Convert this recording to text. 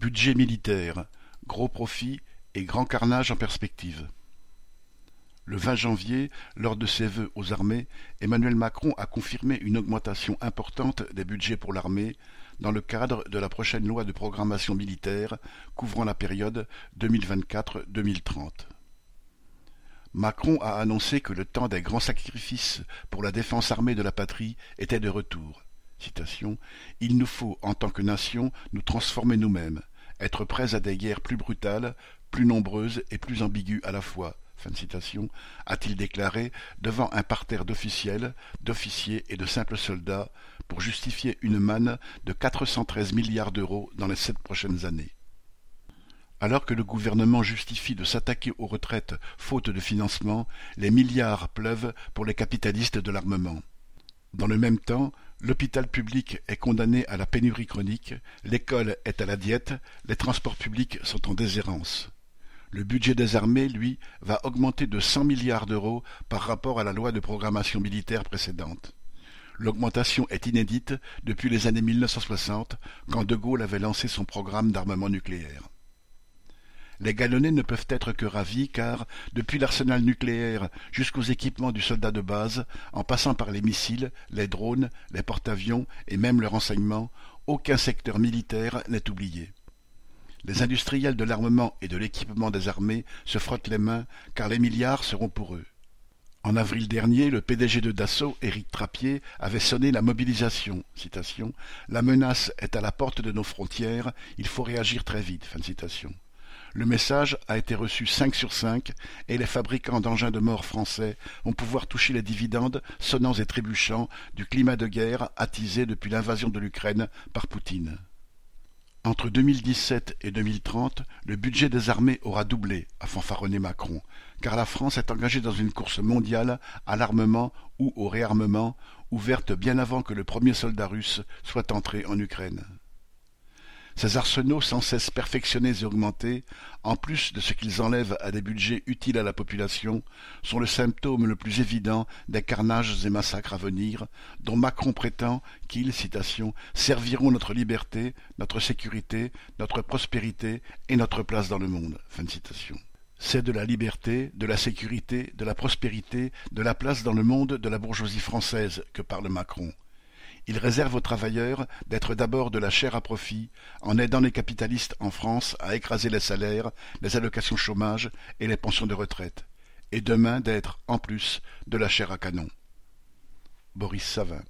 Budget militaire, gros profit et grand carnage en perspective. Le 20 janvier, lors de ses vœux aux armées, Emmanuel Macron a confirmé une augmentation importante des budgets pour l'armée dans le cadre de la prochaine loi de programmation militaire couvrant la période 2024-2030. Macron a annoncé que le temps des grands sacrifices pour la défense armée de la patrie était de retour. Il nous faut, en tant que nation, nous transformer nous-mêmes, être prêts à des guerres plus brutales, plus nombreuses et plus ambiguës à la fois, a-t-il déclaré devant un parterre d'officiels, d'officiers et de simples soldats pour justifier une manne de 413 milliards d'euros dans les sept prochaines années. Alors que le gouvernement justifie de s'attaquer aux retraites faute de financement, les milliards pleuvent pour les capitalistes de l'armement. Dans le même temps, l'hôpital public est condamné à la pénurie chronique, l'école est à la diète, les transports publics sont en déshérence. Le budget des armées, lui, va augmenter de cent milliards d'euros par rapport à la loi de programmation militaire précédente. L'augmentation est inédite depuis les années 1960, quand De Gaulle avait lancé son programme d'armement nucléaire. Les galonnés ne peuvent être que ravis car, depuis l'arsenal nucléaire jusqu'aux équipements du soldat de base, en passant par les missiles, les drones, les porte-avions et même le renseignement, aucun secteur militaire n'est oublié. Les industriels de l'armement et de l'équipement des armées se frottent les mains, car les milliards seront pour eux. En avril dernier, le PDG de Dassault, Éric Trappier, avait sonné la mobilisation. La menace est à la porte de nos frontières, il faut réagir très vite. Le message a été reçu cinq sur cinq et les fabricants d'engins de mort français vont pouvoir toucher les dividendes sonnants et trébuchants du climat de guerre attisé depuis l'invasion de l'Ukraine par Poutine. Entre 2017 et 2030, le budget des armées aura doublé, a fanfaronné Macron, car la France est engagée dans une course mondiale à l'armement ou au réarmement, ouverte bien avant que le premier soldat russe soit entré en Ukraine. Ces arsenaux sans cesse perfectionnés et augmentés, en plus de ce qu'ils enlèvent à des budgets utiles à la population, sont le symptôme le plus évident des carnages et massacres à venir, dont Macron prétend qu'ils, citation, serviront notre liberté, notre sécurité, notre prospérité et notre place dans le monde. C'est de la liberté, de la sécurité, de la prospérité, de la place dans le monde de la bourgeoisie française que parle Macron. Il réserve aux travailleurs d'être d'abord de la chair à profit, en aidant les capitalistes en France à écraser les salaires, les allocations chômage et les pensions de retraite, et demain d'être, en plus, de la chair à canon. Boris Savin